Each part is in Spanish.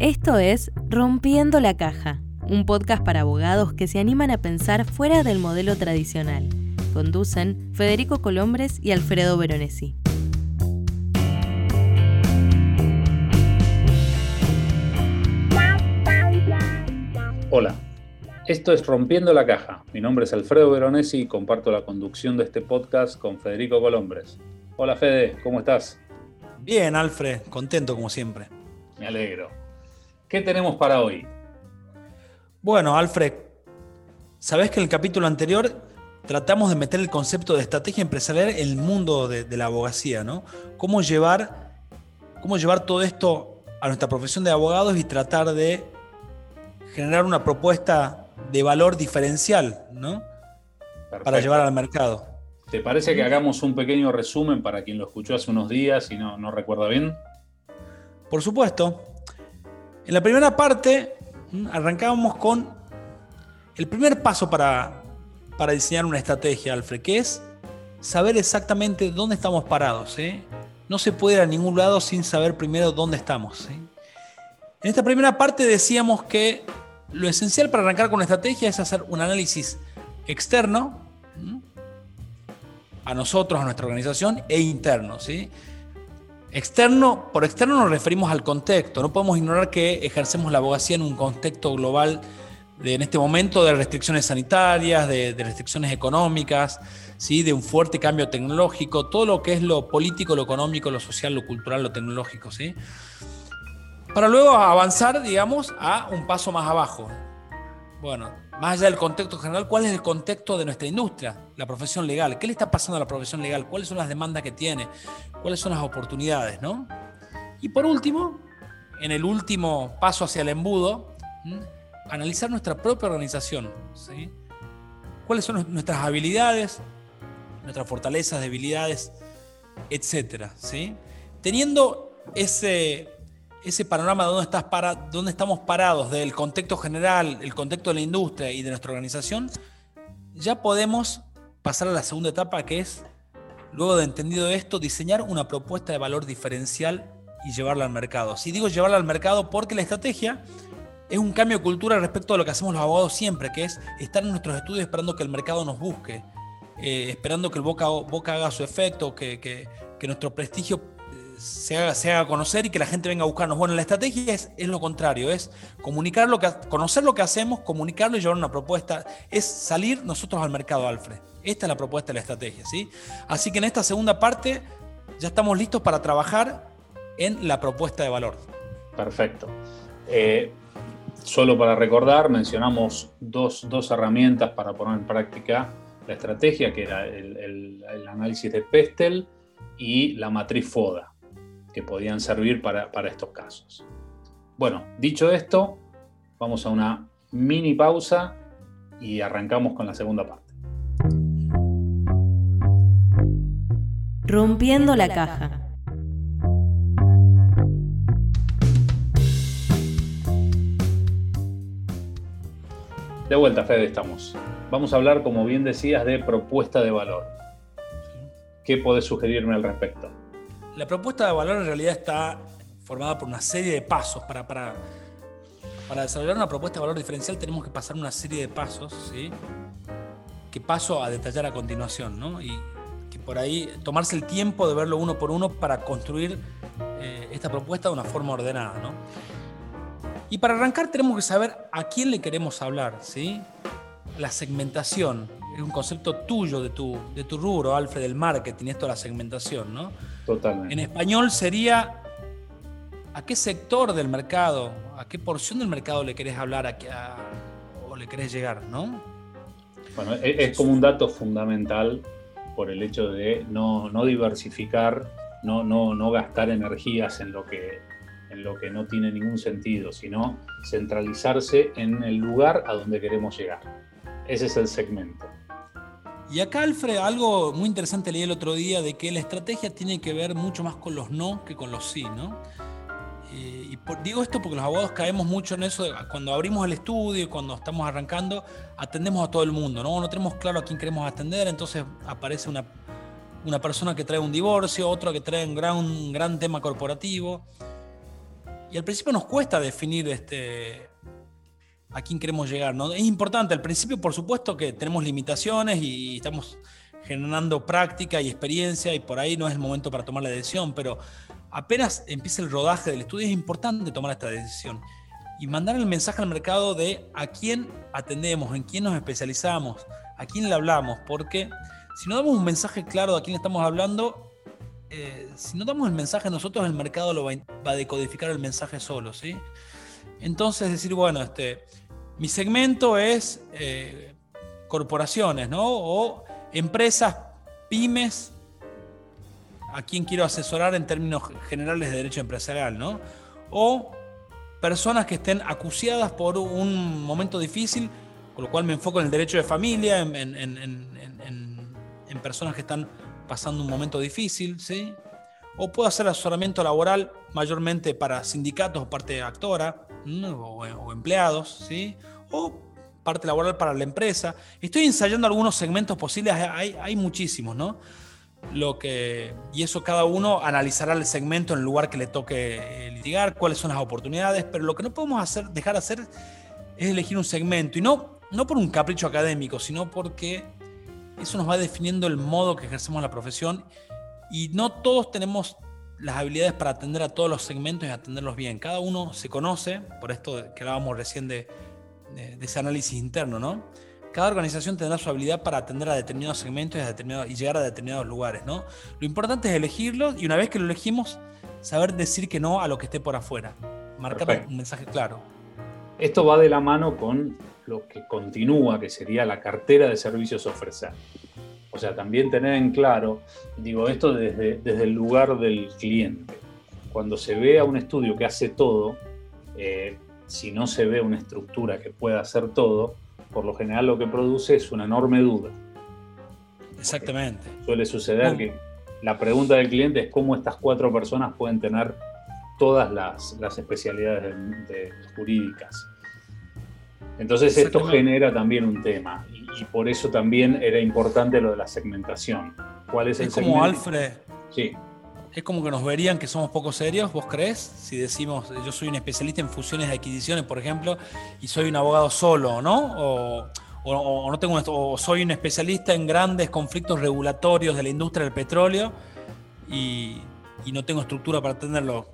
Esto es Rompiendo la Caja, un podcast para abogados que se animan a pensar fuera del modelo tradicional. Conducen Federico Colombres y Alfredo Veronesi. Hola, esto es Rompiendo la Caja. Mi nombre es Alfredo Veronesi y comparto la conducción de este podcast con Federico Colombres. Hola Fede, ¿cómo estás? Bien, Alfred, contento como siempre. Me alegro. ¿Qué tenemos para hoy? Bueno, Alfred, sabes que en el capítulo anterior tratamos de meter el concepto de estrategia empresarial en el mundo de, de la abogacía, ¿no? Cómo llevar, cómo llevar todo esto a nuestra profesión de abogados y tratar de generar una propuesta de valor diferencial, ¿no? Para llevar al mercado. ¿Te parece que hagamos un pequeño resumen para quien lo escuchó hace unos días y no, no recuerda bien? Por supuesto. En la primera parte arrancábamos con el primer paso para, para diseñar una estrategia, Alfred, que es saber exactamente dónde estamos parados. ¿eh? No se puede ir a ningún lado sin saber primero dónde estamos. ¿eh? En esta primera parte decíamos que lo esencial para arrancar con una estrategia es hacer un análisis externo a nosotros, a nuestra organización, e interno. Externo, por externo nos referimos al contexto. No podemos ignorar que ejercemos la abogacía en un contexto global de, en este momento de restricciones sanitarias, de, restricciones económicas, ¿sí? de un fuerte cambio tecnológico, todo lo que es lo político, lo económico, lo social, lo cultural, lo tecnológico. ¿sí? Para luego avanzar, digamos, a un paso más abajo. Bueno, más allá del contexto general, ¿cuál es el contexto de nuestra industria, la profesión legal? ¿Qué le está pasando a la profesión legal? ¿Cuáles son las demandas que tiene? ¿Cuáles son las oportunidades? ¿no? Y por último, en el último paso hacia el embudo, analizar nuestra propia organización. ¿sí? ¿Cuáles son nuestras habilidades, nuestras fortalezas, debilidades, etcétera? ¿sí? Teniendo ese ese panorama de dónde, estás estamos parados del contexto general, el contexto de la industria y de nuestra organización, ya podemos pasar a la segunda etapa que es, luego de entendido esto, diseñar una propuesta de valor diferencial y llevarla al mercado. Si digo llevarla al mercado porque la estrategia es un cambio de cultura respecto a lo que hacemos los abogados siempre, que es estar en nuestros estudios esperando que el mercado nos busque, eh, esperando que el boca, boca haga su efecto, que, que, que nuestro prestigio se haga, conocer y que la gente venga a buscarnos. Bueno, la estrategia es, lo contrario, es comunicar lo que, conocer lo que hacemos, comunicarlo y llevar una propuesta. Es salir nosotros al mercado, Alfred. Esta es la propuesta de la estrategia, ¿sí? Así que en esta segunda parte ya estamos listos para trabajar en la propuesta de valor. Perfecto. Eh, solo para recordar, mencionamos dos, herramientas para poner en práctica la estrategia, que era el, el análisis de Pestel y la matriz FODA que podían servir para, estos casos. Bueno, dicho esto, vamos a una mini pausa y arrancamos con la segunda parte. Rompiendo la caja. De vuelta, Fede, estamos. Vamos a hablar, como bien decías, de propuesta de valor. ¿Qué podés sugerirme al respecto? La propuesta de valor en realidad está formada por una serie de pasos. Para, para, desarrollar una propuesta de valor diferencial tenemos que pasar una serie de pasos, ¿sí? que paso a detallar a continuación. ¿no? Y que por ahí tomarse el tiempo de verlo uno por uno para construir eh, esta propuesta de una forma ordenada. ¿no? Y para arrancar tenemos que saber a quién le queremos hablar. ¿sí? La segmentación es un concepto tuyo de tu, de tu rubro, Alfred, del marketing, esto de la segmentación. ¿no? En español sería a qué sector del mercado, a qué porción del mercado le querés hablar o le querés llegar, ¿no? Bueno, es, como un dato fundamental por el hecho de no, diversificar, no, no, no gastar energías en lo, que, en lo que no tiene ningún sentido, sino centralizarse en el lugar a donde queremos llegar. Ese es el segmento. Y acá, Alfred, algo muy interesante leí el otro día de que la estrategia tiene que ver mucho más con los no que con los sí, ¿no? Eh, y digo esto porque los abogados caemos mucho en eso, cuando abrimos el estudio, cuando estamos arrancando, atendemos a todo el mundo, ¿no? No tenemos claro a quién queremos atender, entonces aparece una, una persona que trae un divorcio, otro que trae un gran, un gran tema corporativo. y al principio nos cuesta definir este, a quién queremos llegar. ¿no? Es importante, al principio por supuesto que tenemos limitaciones y estamos generando práctica y experiencia y por ahí no es el momento para tomar la decisión, pero apenas empieza el rodaje del estudio es importante tomar esta decisión y mandar el mensaje al mercado de a quién atendemos, en quién nos especializamos, a quién le hablamos, porque si no damos un mensaje claro de a quién estamos hablando, eh, si no damos el mensaje nosotros, el mercado lo va, a decodificar el mensaje solo, ¿sí? Entonces decir, bueno, este, mi segmento es eh, corporaciones, ¿no? O empresas, pymes, a quién quiero asesorar en términos generales de derecho empresarial, ¿no? O personas que estén acuciadas por un momento difícil, con lo cual me enfoco en el derecho de familia, en, personas que están pasando un momento difícil, ¿sí? O puedo hacer asesoramiento laboral mayormente para sindicatos o parte actora, o, empleados, ¿sí? O parte laboral para la empresa. Estoy ensayando algunos segmentos posibles, hay, hay muchísimos, ¿no? lo que, y eso cada uno analizará el segmento en el lugar que le toque eh, litigar, cuáles son las oportunidades, pero lo que no podemos hacer, dejar de hacer es elegir un segmento, y no, no por un capricho académico, sino porque eso nos va definiendo el modo que ejercemos la profesión, y no todos tenemos las habilidades para atender a todos los segmentos y atenderlos bien. Cada uno se conoce, por esto que hablábamos recién de, de ese análisis interno, ¿no? Cada organización tendrá su habilidad para atender a determinados segmentos y, llegar a determinados lugares, ¿no? Lo importante es elegirlo y una vez que lo elegimos, saber decir que no a lo que esté por afuera. Marcar un mensaje claro. Esto va de la mano con lo que continúa, que sería la cartera de servicios ofrecer. O sea, también tener en claro, digo esto desde, desde el lugar del cliente. Cuando se ve a un estudio que hace todo, eh, si no se ve una estructura que pueda hacer todo, por lo general lo que produce es una enorme duda. Exactamente. suele suceder que la pregunta del cliente es cómo estas cuatro personas pueden tener todas las, especialidades jurídicas. Entonces esto genera también un tema y, por eso también era importante lo de la segmentación. ¿Cuál es, el como Alfred. Sí es como que nos verían que somos poco serios, ¿vos crees? Si decimos, yo soy un especialista en fusiones y adquisiciones, por ejemplo, y soy un abogado solo, ¿no? O, no tengo o soy un especialista en grandes conflictos regulatorios de la industria del petróleo y, no tengo estructura para atenderlo.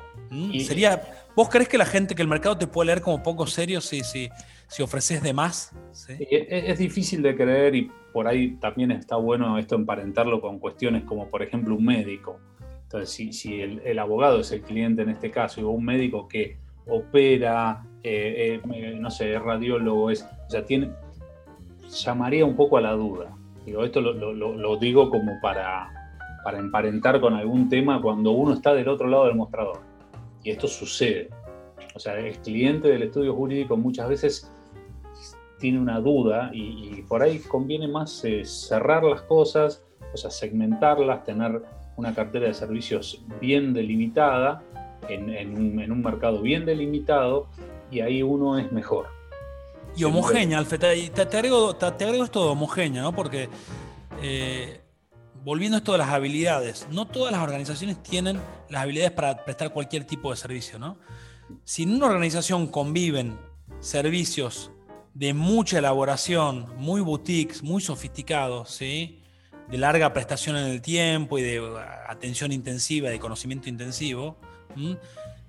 Sería, ¿Vos crees que la gente, que el mercado te puede leer como poco serio si, si, si ofreces de más? es, difícil de creer y por ahí también está bueno esto emparentarlo con cuestiones como, por ejemplo, un médico. Entonces, si, el, abogado es el cliente en este caso, y un médico que opera, eh, eh, no sé, es radiólogo, es, o sea, tiene, llamaría un poco a la duda. Digo, esto lo, digo como para, para emparentar con algún tema cuando uno está del otro lado del mostrador. Y esto sucede. O sea, el cliente del estudio jurídico muchas veces tiene una duda y, por ahí conviene más eh, cerrar las cosas, o sea, segmentarlas, tener una cartera de servicios bien delimitada, en, un, mercado bien delimitado, y ahí uno es mejor. Y homogénea, Alfred, te, te, agrego, te, esto de homogénea, ¿no? Porque eh, volviendo a esto de las habilidades, no todas las organizaciones tienen las habilidades para prestar cualquier tipo de servicio, ¿no? Si en una organización conviven servicios de mucha elaboración, muy boutiques, muy sofisticados, ¿sí? de larga prestación en el tiempo y de uh, atención intensiva, de conocimiento intensivo,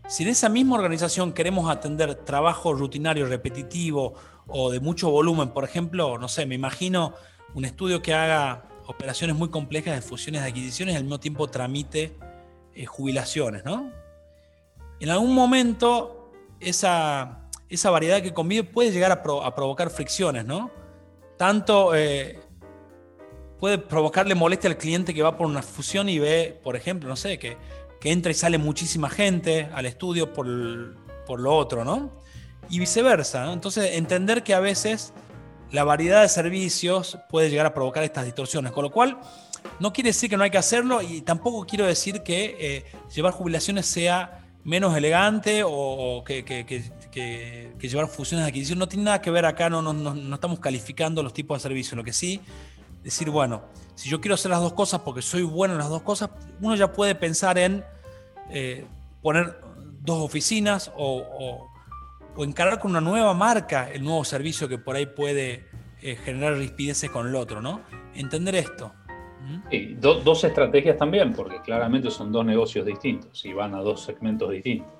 si en esa misma organización queremos atender trabajo rutinario, repetitivo o de mucho volumen, por ejemplo, no sé, me imagino un estudio que haga operaciones muy complejas de fusiones de adquisiciones y al mismo tiempo tramite eh, jubilaciones, ¿no? En algún momento esa, esa variedad que convive puede llegar a, provocar fricciones, ¿no? Tanto eh, puede provocarle molestia al cliente que va por una fusión y ve, por ejemplo, no sé, que, que entra y sale muchísima gente al estudio por, por lo otro, ¿no? Y viceversa. Entonces, entender que a veces la variedad de servicios puede llegar a provocar estas distorsiones, con lo cual no quiere decir que no hay que hacerlo y tampoco quiero decir que eh, llevar jubilaciones sea menos elegante o, que, llevar fusiones de adquisición. No tiene nada que ver acá, no, estamos calificando los tipos de servicios. Lo que sí decir, bueno, si yo quiero hacer las dos cosas porque soy bueno en las dos cosas, uno ya puede pensar en eh, poner dos oficinas o, encarar con una nueva marca el nuevo servicio que por ahí puede eh, generar rispideces con el otro, ¿no? Entender esto. ¿Mm? dos estrategias también, porque claramente son dos negocios distintos y van a dos segmentos distintos.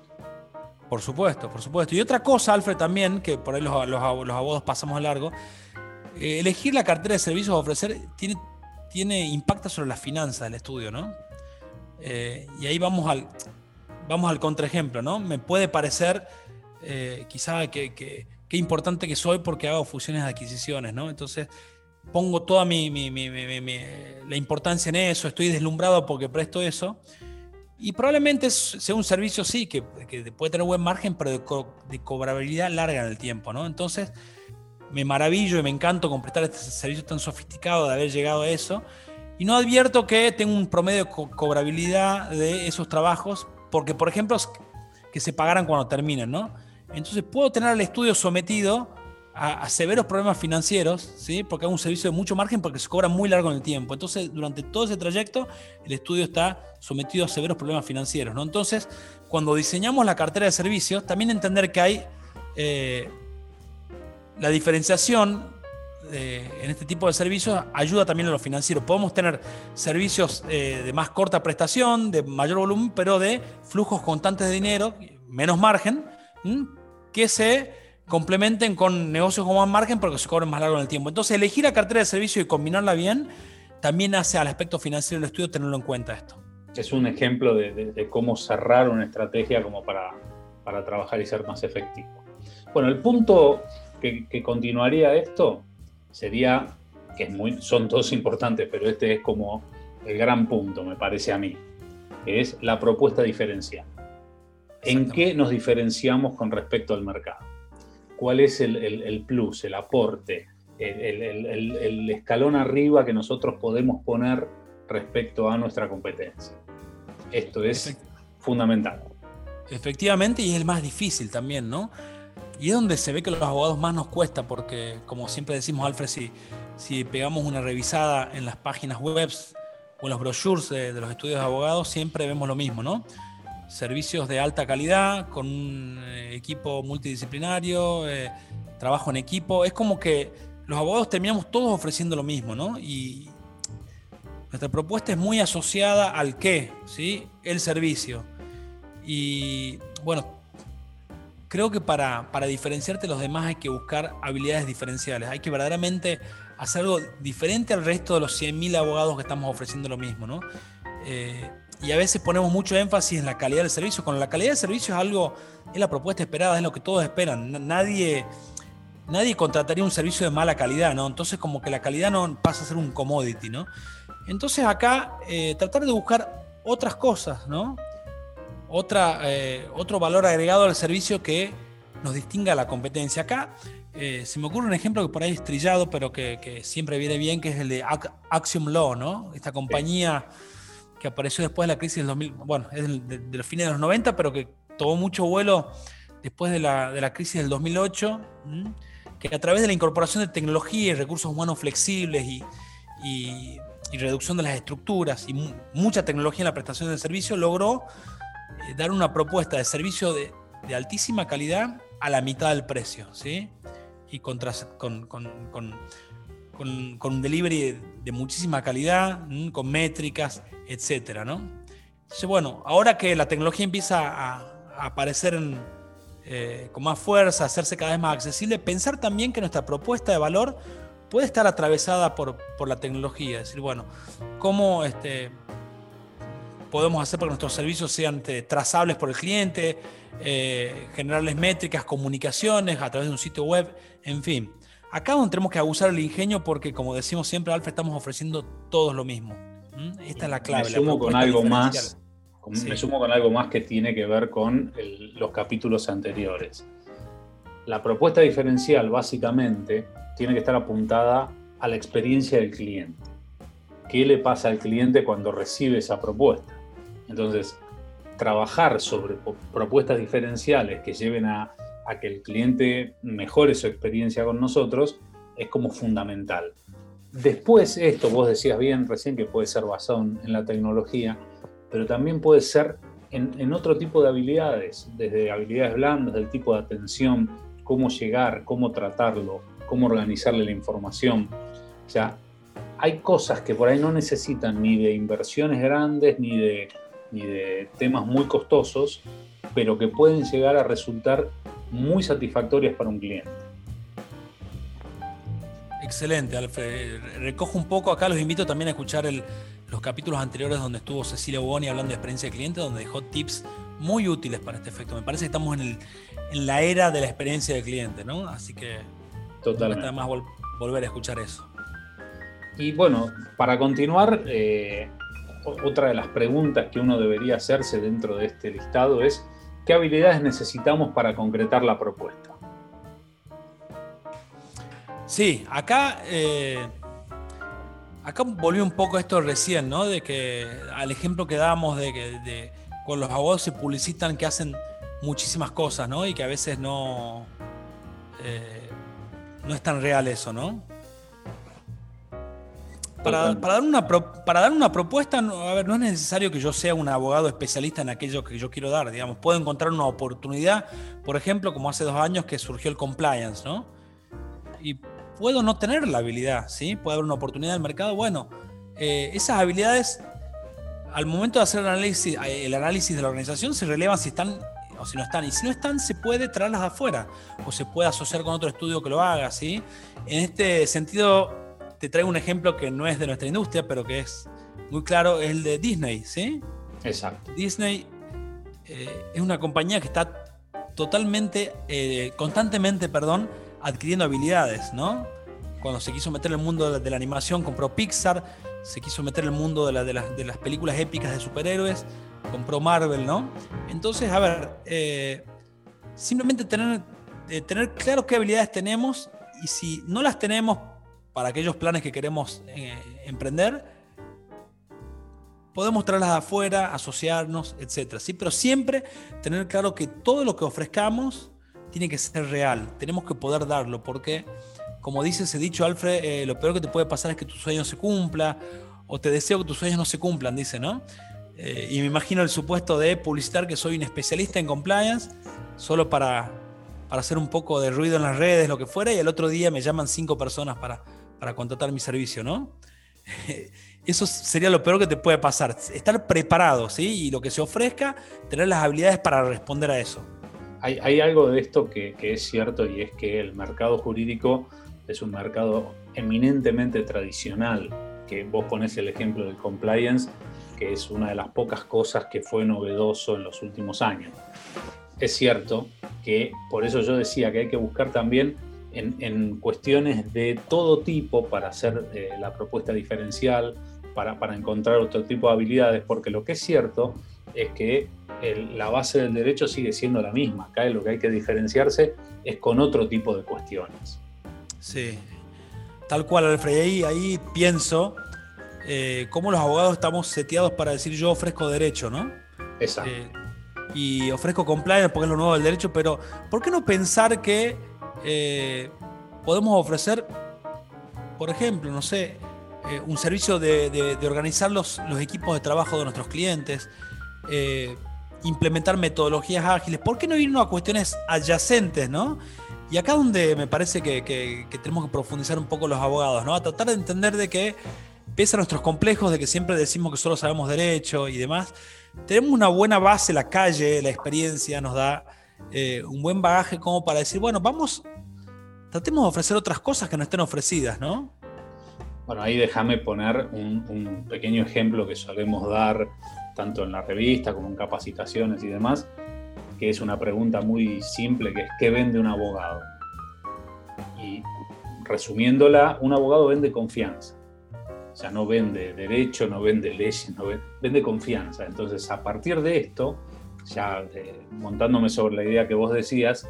Por supuesto, por supuesto. Y otra cosa, Alfred, también, que por ahí los, los, abogados pasamos a largo, eh, elegir la cartera de servicios a ofrecer tiene, tiene impacta sobre las finanzas del estudio, ¿no? Eh, y ahí vamos al, vamos al contraejemplo, ¿no? Me puede parecer eh, quizá que, que, importante que soy porque hago fusiones de adquisiciones, ¿no? Entonces pongo toda mi, la importancia en eso, estoy deslumbrado porque presto eso. Y probablemente sea un servicio, sí, que, que puede tener buen margen, pero de, cobrabilidad larga en el tiempo, ¿no? Entonces, me maravillo y me encanto con prestar este servicio tan sofisticado de haber llegado a eso. Y no advierto que tengo un promedio de cobrabilidad de esos trabajos, porque, por ejemplo, que se pagaran cuando terminen, ¿no? Entonces puedo tener al estudio sometido a, severos problemas financieros, ¿sí? porque hago un servicio de mucho margen porque se cobra muy largo en el tiempo. Entonces, durante todo ese trayecto, el estudio está sometido a severos problemas financieros. ¿no? Entonces, cuando diseñamos la cartera de servicios, también entender que hay eh, la diferenciación eh, en este tipo de servicios ayuda también a los financieros. Podemos tener servicios eh, de más corta prestación, de mayor volumen, pero de flujos constantes de dinero, menos margen, que se complementen con negocios con más margen porque se cobren más largo en el tiempo. Entonces, elegir la cartera de servicio y combinarla bien también hace al aspecto financiero del estudio tenerlo en cuenta esto. Es un ejemplo de, cómo cerrar una estrategia como para, para, trabajar y ser más efectivo. Bueno, el punto que, continuaría esto sería, que es muy, son todos importantes, pero este es como el gran punto, me parece a mí, que es la propuesta diferencial. ¿En qué nos diferenciamos con respecto al mercado? Cuál es el, plus, el aporte, el, escalón arriba que nosotros podemos poner respecto a nuestra competencia. Esto es fundamental. Efectivamente, y es el más difícil también, ¿no? Y es donde se ve que los abogados más nos cuesta, porque como siempre decimos, Alfred, si, si pegamos una revisada en las páginas web o en los brochures de los estudios de abogados, siempre vemos lo mismo, ¿no? Servicios de alta calidad, con un eh, equipo multidisciplinario, eh, trabajo en equipo. Es como que los abogados terminamos todos ofreciendo lo mismo, ¿no? Y nuestra propuesta es muy asociada al qué, ¿sí? El servicio. Y bueno, creo que para, para diferenciarte de los demás hay que buscar habilidades diferenciales. Hay que verdaderamente hacer algo diferente al resto de los 100.000 abogados que estamos ofreciendo lo mismo, ¿no? Eh, y a veces ponemos mucho énfasis en la calidad del servicio. Cuando la calidad del servicio es algo, es la propuesta esperada, es lo que todos esperan. Nadie, nadie contrataría un servicio de mala calidad, ¿no? Entonces como que la calidad no pasa a ser un commodity, ¿no? Entonces acá eh, tratar de buscar otras cosas, ¿no? Otra, eh, otro valor agregado al servicio que nos distinga la competencia. Acá eh, se me ocurre un ejemplo que por ahí es trillado, pero que, siempre viene bien, que es el de Axiom Law, ¿no? Esta compañía que apareció después de la crisis del 2000, bueno, es de, los fines de los 90, pero que tomó mucho vuelo después de la, de la crisis del 2008, que a través de la incorporación de tecnología y recursos humanos flexibles y, y, reducción de las estructuras y mucha tecnología en la prestación del servicio, logró eh, dar una propuesta de servicio de, de, altísima calidad a la mitad del precio, ¿sí? Y con, con, con con, un delivery de, muchísima calidad, con métricas, etcétera, ¿no? Bueno, ahora que la tecnología empieza a, aparecer eh, con más fuerza, a hacerse cada vez más accesible, pensar también que nuestra propuesta de valor puede estar atravesada por, por la tecnología. Es decir, bueno, cómo este, podemos hacer para que nuestros servicios sean este, trazables por el cliente, eh, generarles métricas, comunicaciones a través de un sitio web, en fin. Acá donde tenemos que abusar el ingenio porque, como decimos siempre, Alfa, estamos ofreciendo todos lo mismo. Esta es la clave. Me sumo con algo más. Me sumo con algo más que tiene que ver con los capítulos anteriores. La propuesta diferencial, básicamente, tiene que estar apuntada a la experiencia del cliente. ¿Qué le pasa al cliente cuando recibe esa propuesta? Entonces, trabajar sobre propuestas diferenciales que lleven a a que el cliente mejore su experiencia con nosotros es como fundamental. Después esto, vos decías bien recién que puede ser basado en la tecnología, pero también puede ser en, otro tipo de habilidades, desde habilidades blandas, del tipo de atención, cómo llegar, cómo tratarlo, cómo organizarle la información. O sea, hay cosas que por ahí no necesitan ni de inversiones grandes ni de, ni de temas muy costosos, pero que pueden llegar a resultar muy satisfactorias para un cliente. Excelente, Alfred. Recojo un poco acá, los invito también a escuchar los capítulos anteriores donde estuvo Cecilia Boni hablando de experiencia de cliente, donde dejó tips muy útiles para este efecto. Me parece que estamos en, la era de la experiencia de cliente, ¿no? Así que Totalmente. más volver a escuchar eso. Y bueno, para continuar, eh, otra de las preguntas que uno debería hacerse dentro de este listado es, ¿qué habilidades necesitamos para concretar la propuesta? Sí, acá, eh, acá volvió un poco esto recién, ¿no? De que al ejemplo que dábamos de que con los abogados se publicitan que hacen muchísimas cosas, ¿no? Y que a veces no, eh, no es tan real eso, ¿no? Para, dar una, para dar una propuesta, a ver, no es necesario que yo sea un abogado especialista en aquello que yo quiero dar, digamos. Puedo encontrar una oportunidad, por ejemplo, como hace dos años que surgió el compliance, ¿no? Y puedo no tener la habilidad, ¿sí? Puede haber una oportunidad en el mercado. Bueno, eh, esas habilidades, al momento de hacer el análisis, el análisis de la organización, se relevan si están o si no están. Y si no están, se puede traerlas de afuera o se puede asociar con otro estudio que lo haga, ¿sí? En este sentido, te traigo un ejemplo que no es de nuestra industria, pero que es muy claro, es el de Disney, ¿sí? Exacto. Disney eh, es una compañía que está totalmente, eh, constantemente, perdón, adquiriendo habilidades, ¿no? Cuando se quiso meter en el mundo de la, animación, compró Pixar, se quiso meter en el mundo de, de, las películas épicas de superhéroes, compró Marvel, ¿no? Entonces, a ver, eh, simplemente tener, tener claro qué habilidades tenemos y si no las tenemos para aquellos planes que queremos eh, emprender, podemos traerlas afuera, asociarnos, etc. ¿sí? Pero siempre tener claro que todo lo que ofrezcamos tiene que ser real, tenemos que poder darlo, porque como dice ese dicho Alfred, eh, lo peor que te puede pasar es que tu sueño se cumpla, o te deseo que tus sueños no se cumplan, dice, ¿no? Eh, y me imagino el supuesto de publicitar que soy un especialista en compliance, solo para, para hacer un poco de ruido en las redes, lo que fuera, y el otro día me llaman cinco personas para para contratar mi servicio, ¿no? Eso sería lo peor que te puede pasar. Estar preparado, ¿sí? Y lo que se ofrezca, tener las habilidades para responder a eso. Hay, algo de esto que, es cierto y es que el mercado jurídico es un mercado eminentemente tradicional, que vos pones el ejemplo del compliance, que es una de las pocas cosas que fue novedoso en los últimos años. Es cierto que por eso yo decía que hay que buscar también en, cuestiones de todo tipo para hacer eh, la propuesta diferencial, para, para, encontrar otro tipo de habilidades, porque lo que es cierto es que la base del derecho sigue siendo la misma. Acá lo que hay que diferenciarse es con otro tipo de cuestiones. Sí, tal cual, Alfred. Ahí, ahí pienso eh, cómo los abogados estamos seteados para decir yo ofrezco derecho, ¿no? Exacto. Eh, y ofrezco compliance porque es lo nuevo del derecho, pero ¿por qué no pensar que eh, podemos ofrecer, por ejemplo, no sé, eh, un servicio de, organizar los, equipos de trabajo de nuestros clientes, eh, implementar metodologías ágiles. ¿Por qué no irnos a cuestiones adyacentes, no? Y acá donde me parece que, tenemos que profundizar un poco los abogados, ¿no? A tratar de entender de que, pese a nuestros complejos, de que siempre decimos que solo sabemos derecho y demás, tenemos una buena base, la calle, la experiencia nos da eh, un buen bagaje como para decir, bueno, vamos, tratemos de ofrecer otras cosas que no estén ofrecidas, ¿no? Bueno, ahí déjame poner un, pequeño ejemplo que solemos dar tanto en la revista como en capacitaciones y demás, que es una pregunta muy simple, que es ¿qué vende un abogado? Y resumiéndola, un abogado vende confianza. O sea, no vende derecho, no vende leyes, no vende, vende confianza. Entonces, a partir de esto, ya eh, montándome sobre la idea que vos decías,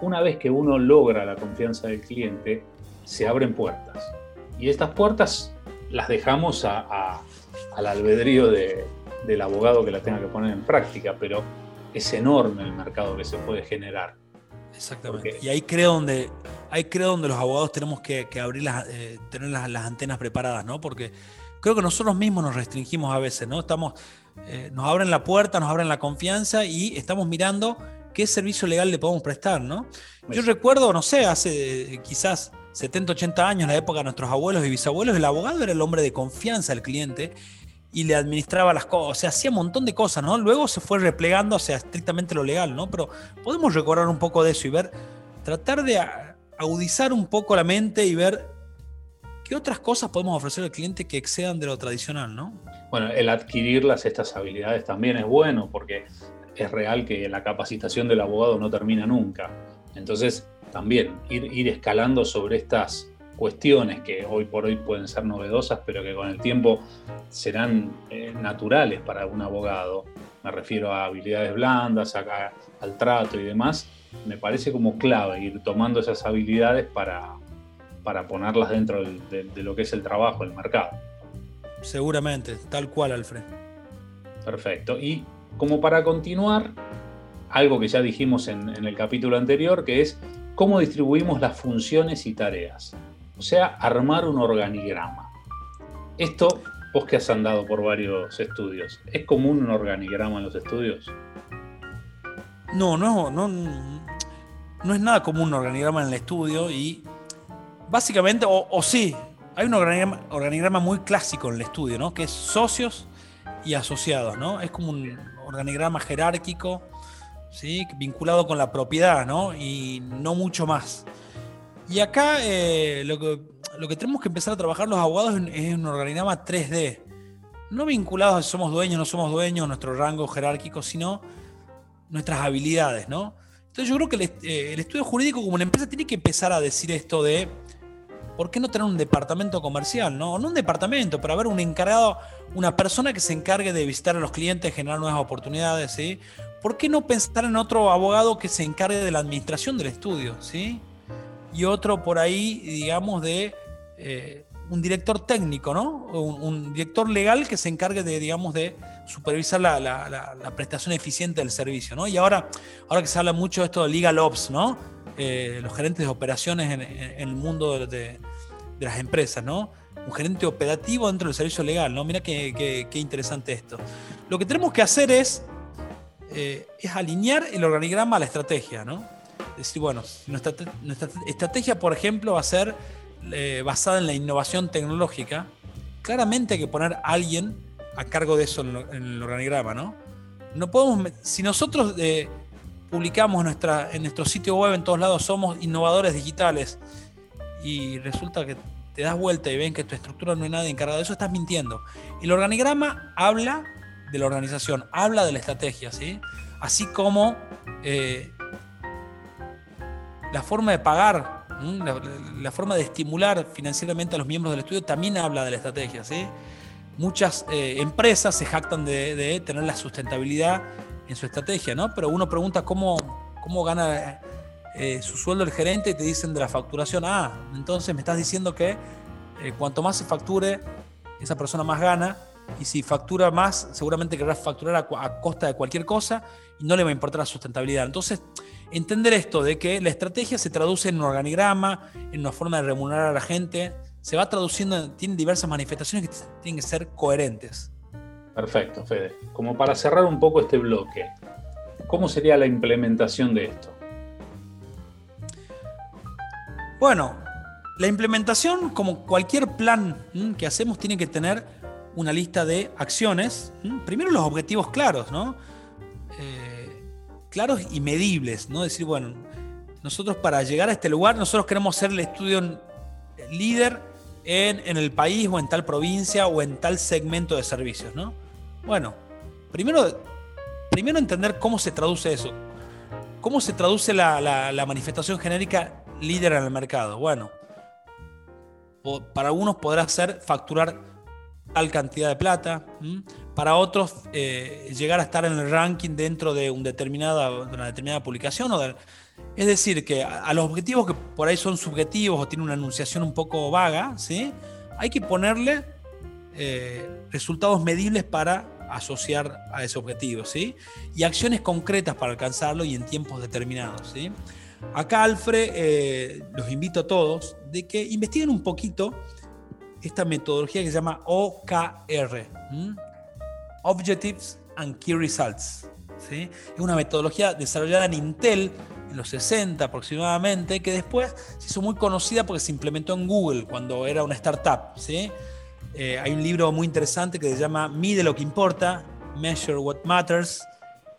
una vez que uno logra la confianza del cliente, se abren puertas. Y estas puertas las dejamos al albedrío del abogado que la tenga que poner en práctica, pero es enorme el mercado que se puede generar. Exactamente. y ahí creo donde, ahí creo donde los abogados tenemos que, abrir las, eh, tener las, las, antenas preparadas, ¿no? Porque creo que nosotros mismos nos restringimos a veces, ¿no? Estamos, eh, nos abren la puerta, nos abren la confianza y estamos mirando qué servicio legal le podemos prestar, ¿no? Yo recuerdo, no sé, hace quizás 70, 80 años, en la época de nuestros abuelos y bisabuelos, el abogado era el hombre de confianza del cliente y le administraba las cosas, o sea, hacía un montón de cosas, ¿no? Luego se fue replegando hacia estrictamente lo legal, ¿no? Pero podemos recordar un poco de eso y ver, tratar de agudizar un poco la mente y ver qué otras cosas podemos ofrecer al cliente que excedan de lo tradicional, ¿no? Bueno, el adquirirlas, estas habilidades también es bueno porque es real que la capacitación del abogado no termina nunca. Entonces, también ir, escalando sobre estas cuestiones que hoy por hoy pueden ser novedosas, pero que con el tiempo serán eh, naturales para un abogado. Me refiero a habilidades blandas, al trato y demás. Me parece como clave ir tomando esas habilidades para, para ponerlas dentro de, lo que es el trabajo, el mercado. Seguramente, tal cual, Alfred. Perfecto. Y como para continuar, algo que ya dijimos en, en el capítulo anterior, que es cómo distribuimos las funciones y tareas. O sea, armar un organigrama. Esto, vos que has andado por varios estudios, ¿es común un organigrama en los estudios? No, no, no, no es nada común un organigrama en el estudio y básicamente, o, sí, hay un organigrama, muy clásico en el estudio, ¿no? Que es socios y asociados, ¿no? Es como un organigrama jerárquico, ¿sí? Vinculado con la propiedad, ¿no? Y no mucho más. Y acá eh, lo, que, tenemos que empezar a trabajar los abogados es un organigrama 3D. No vinculados a si somos dueños, no somos dueños, nuestro rango jerárquico, sino nuestras habilidades, ¿no? Entonces yo creo que el, eh, el, estudio jurídico como una empresa tiene que empezar a decir esto de ¿por qué no tener un departamento comercial? No, un departamento, pero haber un encargado, una persona que se encargue de visitar a los clientes, generar nuevas oportunidades, ¿sí? ¿Por qué no pensar en otro abogado que se encargue de la administración del estudio, ¿sí? Y otro por ahí, digamos, de eh, un director técnico, ¿no? Un, director legal que se encargue de, digamos, de supervisar la, prestación eficiente del servicio, ¿no? Y ahora, ahora que se habla mucho de esto de legal ops, ¿no? Eh, los gerentes de operaciones en, el mundo de, las empresas, ¿no? Un gerente operativo dentro del servicio legal, ¿no? Mira qué, interesante esto. Lo que tenemos que hacer es, eh, es alinear el organigrama a la estrategia, ¿no? Es decir, bueno, nuestra, estrategia, por ejemplo, va a ser eh, basada en la innovación tecnológica. Claramente hay que poner a alguien a cargo de eso en, el organigrama, ¿no? No podemos, si nosotros publicamos nuestra, en nuestro sitio web, en todos lados, somos innovadores digitales y resulta que te das vuelta y ven que tu estructura no hay nadie encargado de eso, estás mintiendo. El organigrama habla de la organización, habla de la estrategia, ¿sí? Así como eh, la forma de pagar, la, forma de estimular financieramente a los miembros del estudio también habla de la estrategia, ¿sí? Muchas eh, empresas se jactan de tener la sustentabilidad en su estrategia, ¿no? Pero uno pregunta cómo, cómo gana eh, su sueldo el gerente y te dicen de la facturación. Ah, entonces me estás diciendo que eh, cuanto más se facture, esa persona más gana. Y si factura más, seguramente querrá facturar a, costa de cualquier cosa y no le va a importar la sustentabilidad. Entonces, entender esto de que la estrategia se traduce en un organigrama, en una forma de remunerar a la gente, se va traduciendo, tiene diversas manifestaciones que tienen que ser coherentes. Perfecto, Fede. Como para cerrar un poco este bloque, ¿cómo sería la implementación de esto? Bueno, la implementación, como cualquier plan que hacemos, tiene que tener una lista de acciones. Primero los objetivos claros, ¿no? Eh, claros y medibles, ¿no? Decir, bueno, nosotros para llegar a este lugar, nosotros queremos ser el estudio líder en, en, el país o en tal provincia o en tal segmento de servicios, ¿no? Bueno, primero, primero entender cómo se traduce eso. ¿Cómo se traduce la, manifestación genérica líder en el mercado? Bueno, para algunos podrá ser facturar tal cantidad de plata, para otros eh, llegar a estar en el ranking dentro de, una determinada publicación. O es decir, que a, los objetivos que por ahí son subjetivos o tienen una anunciación un poco vaga, ¿sí? hay que ponerle eh, resultados medibles para asociar a ese objetivo, ¿sí? Y acciones concretas para alcanzarlo y en tiempos determinados, ¿sí? Acá, Alfred, eh, los invito a todos de que investiguen un poquito esta metodología que se llama OKR. Objectives and Key Results. ¿sí? Es una metodología desarrollada en Intel en los 60 aproximadamente, que después se hizo muy conocida porque se implementó en Google cuando era una startup. ¿sí? Eh, hay un libro muy interesante que se llama Mide lo que importa, Measure What Matters,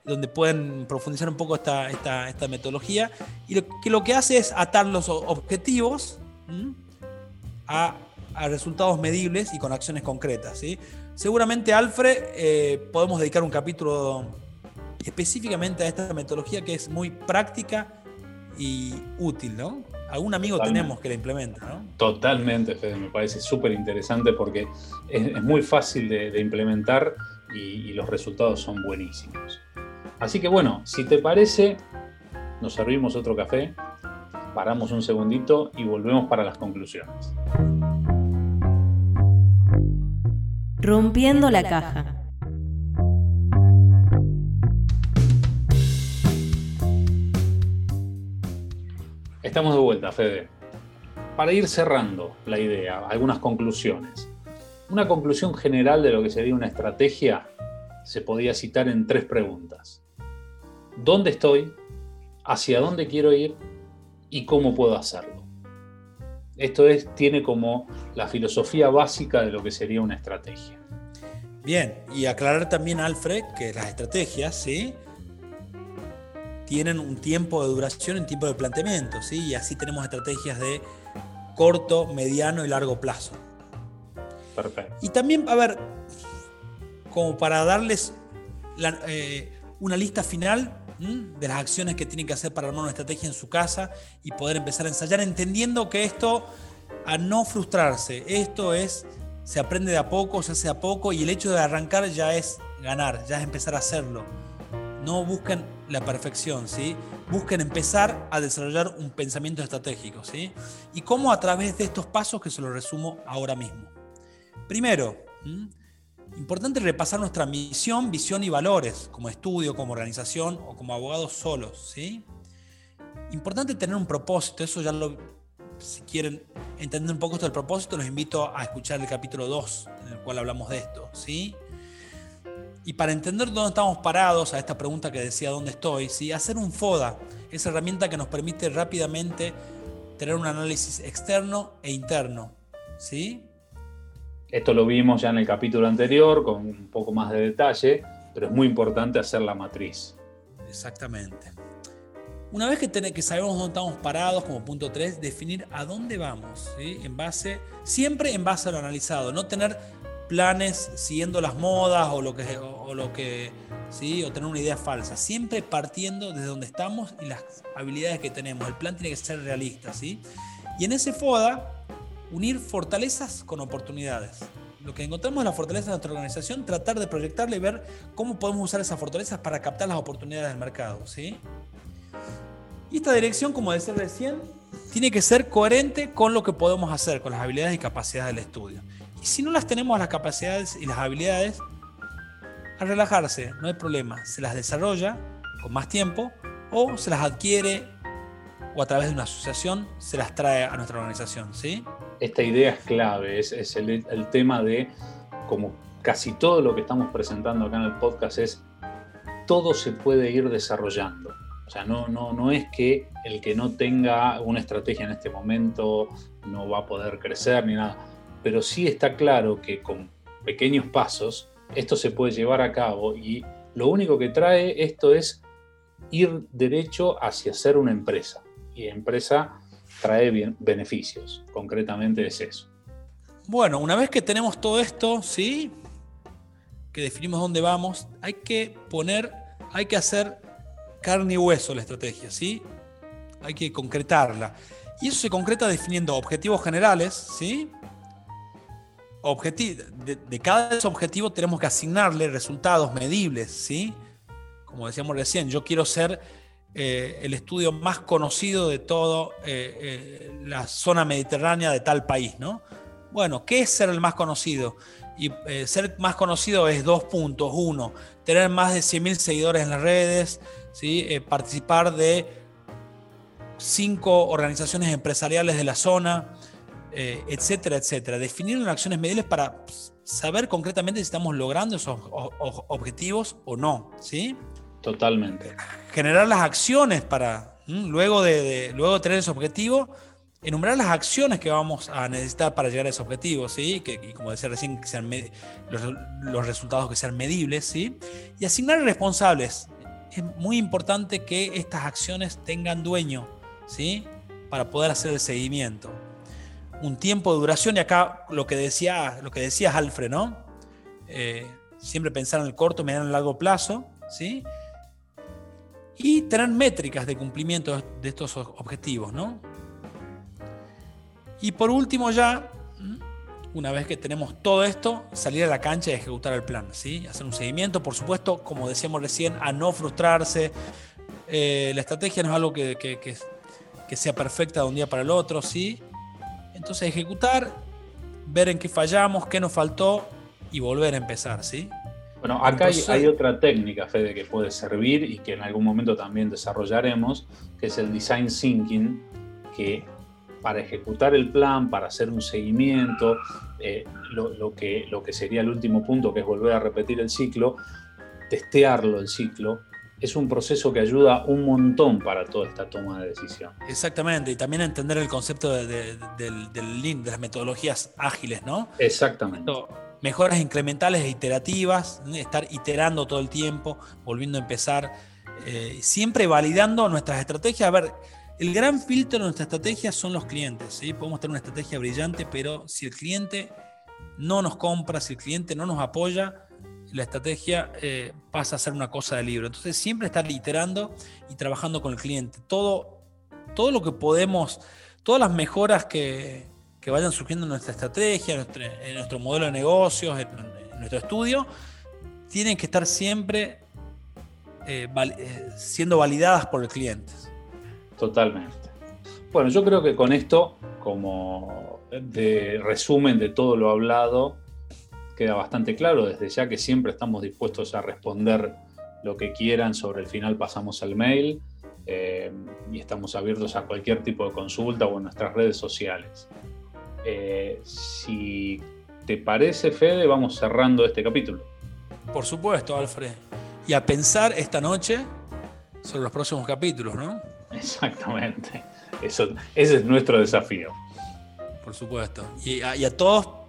donde pueden profundizar un poco esta, esta, metodología, y lo que, lo que hace es atar los objetivos a, resultados medibles y con acciones concretas. ¿sí? Seguramente, Alfred, eh, podemos dedicar un capítulo específicamente a esta metodología que es muy práctica y útil, ¿no? Algún amigo tenemos que la implementa, ¿no? Totalmente, Fede, me parece súper interesante porque es, muy fácil de, implementar y los resultados son buenísimos. Así que bueno, si te parece, nos servimos otro café, paramos un segundito y volvemos para las conclusiones. Rompiendo la caja. Estamos de vuelta, Fede. Para ir cerrando la idea, algunas conclusiones. Una conclusión general de lo que sería una estrategia se podía citar en tres preguntas dónde estoy, hacia dónde quiero ir y cómo puedo hacerlo. Esto es, tiene como la filosofía básica de lo que sería una estrategia. Bien, y aclarar también, Alfred, que las estrategias, ¿sí? Tienen un tiempo de duración, un tiempo de planteamiento, ¿sí? Y así tenemos estrategias de corto, mediano y largo plazo. Perfecto. Y también, a ver, como para darles eh, una lista final, de las acciones que tienen que hacer para armar una estrategia en su casa y poder empezar a ensayar, entendiendo que esto, a no frustrarse, esto es, se aprende de a poco, se hace de a poco y el hecho de arrancar ya es ganar, ya es empezar a hacerlo. No busquen la perfección, ¿sí? Busquen empezar a desarrollar un pensamiento estratégico, ¿sí? Y cómo a través de estos pasos que se los resumo ahora mismo. Primero, Importante repasar nuestra misión, visión y valores como estudio, como organización o como abogados solos. ¿sí? Importante tener un propósito, eso ya lo, si quieren entender un poco esto del propósito, los invito a escuchar el capítulo 2, en el cual hablamos de esto. ¿sí? Y para entender dónde estamos parados, a esta pregunta que decía dónde estoy, ¿sí? hacer un FODA, esa herramienta que nos permite rápidamente tener un análisis externo e interno. ¿sí? Esto lo vimos ya en el capítulo anterior con un poco más de detalle, pero es muy importante hacer la matriz. Exactamente. Una vez que, que sabemos dónde estamos parados, como punto 3, definir a dónde vamos, en base, siempre en base a lo analizado, no tener planes siguiendo las modas o lo que, o, lo que ¿sí? o tener una idea falsa, siempre partiendo desde donde estamos y las habilidades que tenemos. El plan tiene que ser realista, ¿sí? Y en ese FODA unir fortalezas con oportunidades. Lo que encontramos en la fortaleza de nuestra organización, tratar de proyectarle y ver cómo podemos usar esas fortalezas para captar las oportunidades del mercado. ¿sí? Y esta dirección, como decía recién, tiene que ser coherente con lo que podemos hacer, con las habilidades y capacidades del estudio. Y si no las tenemos las capacidades y las habilidades, a relajarse, no hay problema. Se las desarrolla con más tiempo o se las adquiere o a través de una asociación se las trae a nuestra organización. ¿sí? esta idea es clave, es, el, tema de, como casi todo lo que estamos presentando acá en el podcast, es todo se puede ir desarrollando. O sea, no, no, no es que el que no tenga una estrategia en este momento no va a poder crecer ni nada, pero sí está claro que con pequeños pasos esto se puede llevar a cabo y lo único que trae esto es ir derecho hacia ser una empresa. Y empresa trae bien, beneficios. Concretamente es eso. Bueno, una vez que tenemos todo esto, ¿sí? Que definimos dónde vamos, hay que poner, hay que hacer carne y hueso la estrategia, ¿sí? Hay que concretarla. Y eso se concreta definiendo objetivos generales, ¿sí? De, de, cada objetivo tenemos que asignarle resultados medibles, ¿sí? Como decíamos recién, yo quiero ser eh, el estudio más conocido de toda eh, eh, la zona mediterránea de tal país, ¿no? Bueno, ¿qué es ser el más conocido? Y ser más conocido es dos puntos. Uno, tener más de 100.000 seguidores en las redes, ¿sí? participar de cinco organizaciones empresariales de la zona, etcétera, etcétera. Definir acciones medibles para saber concretamente si estamos logrando esos objetivos o no, ¿sí? Totalmente. Generar las acciones para, luego de, luego de tener ese objetivo, enumerar las acciones que vamos a necesitar para llegar a ese objetivo, ¿sí? Que, y como decía recién, que sean los, los, resultados que sean medibles, ¿sí? Y asignar responsables. Es muy importante que estas acciones tengan dueño, ¿sí? Para poder hacer el seguimiento un tiempo de duración y acá lo que, decía, lo que decías, Alfred, ¿no? Eh, siempre pensar en el corto, mediano y largo plazo, ¿sí? Y tener métricas de cumplimiento de estos objetivos, ¿no? Y por último ya, una vez que tenemos todo esto, salir a la cancha y ejecutar el plan, ¿sí? Hacer un seguimiento, por supuesto, como decíamos recién, a no frustrarse. Eh, la estrategia no es algo que, que, que sea perfecta de un día para el otro, ¿sí? Entonces ejecutar, ver en qué fallamos, qué nos faltó y volver a empezar, ¿sí? Bueno, acá hay, otra técnica, Fede, que puede servir y que en algún momento también desarrollaremos, que es el design thinking, que para ejecutar el plan, para hacer un seguimiento, eh, lo, que, lo que sería el último punto, que es volver a repetir el ciclo, testearlo el ciclo, es un proceso que ayuda un montón para toda esta toma de decisión. Exactamente, y también entender el concepto del, del link, de las metodologías ágiles, ¿no? Exactamente. mejoras incrementales e iterativas, estar iterando todo el tiempo, volviendo a empezar, eh, siempre validando nuestras estrategias. A ver, el gran filtro de nuestra estrategia son los clientes. ¿sí? Podemos tener una estrategia brillante, pero si el cliente no nos compra, si el cliente no nos apoya, la estrategia eh, pasa a ser una cosa de libro. Entonces siempre estar iterando y trabajando con el cliente. Todo, todo lo que podemos, todas las mejoras que, vayan surgiendo en nuestra estrategia, en nuestro, modelo de negocios, en, nuestro estudio, tienen que estar siempre eh, eh, siendo validadas por el cliente. Totalmente. Bueno, yo creo que con esto, como de resumen de todo lo hablado, queda bastante claro desde ya que siempre estamos dispuestos a responder lo que quieran. Sobre el final pasamos al mail eh, y estamos abiertos a cualquier tipo de consulta o en nuestras redes sociales. Eh, si te parece, Fede, vamos cerrando este capítulo. Por supuesto, Alfred. Y a pensar esta noche sobre los próximos capítulos, ¿no? Exactamente. Eso, ese es nuestro desafío. Por supuesto. Y y a todos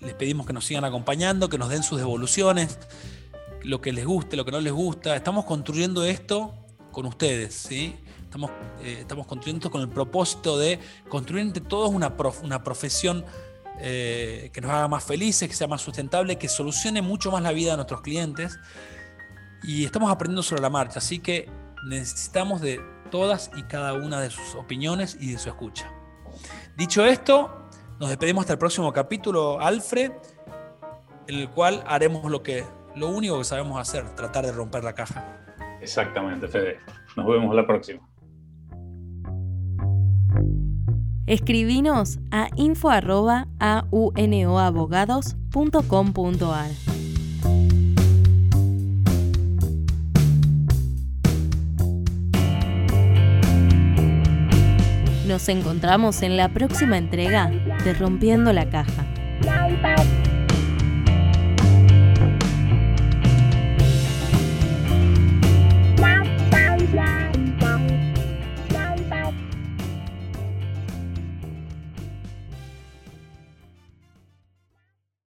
les pedimos que nos sigan acompañando, que nos den sus devoluciones, lo que les guste, lo que no les gusta. Estamos construyendo esto con ustedes, ¿sí? Estamos, eh, estamos construyendo esto con el propósito de construir entre todos una, una profesión eh, que nos haga más felices, que sea más sustentable, que solucione mucho más la vida de nuestros clientes. Y estamos aprendiendo sobre la marcha, así que necesitamos de todas y cada una de sus opiniones y de su escucha. Dicho esto, nos despedimos hasta el próximo capítulo, Alfred, en el cual haremos lo que lo único que sabemos hacer, tratar de romper la caja. Exactamente, Fede. Nos vemos la próxima. Escribinos a info.aunoabogados.com.ar. Nos encontramos en la próxima entrega de Rompiendo la Caja.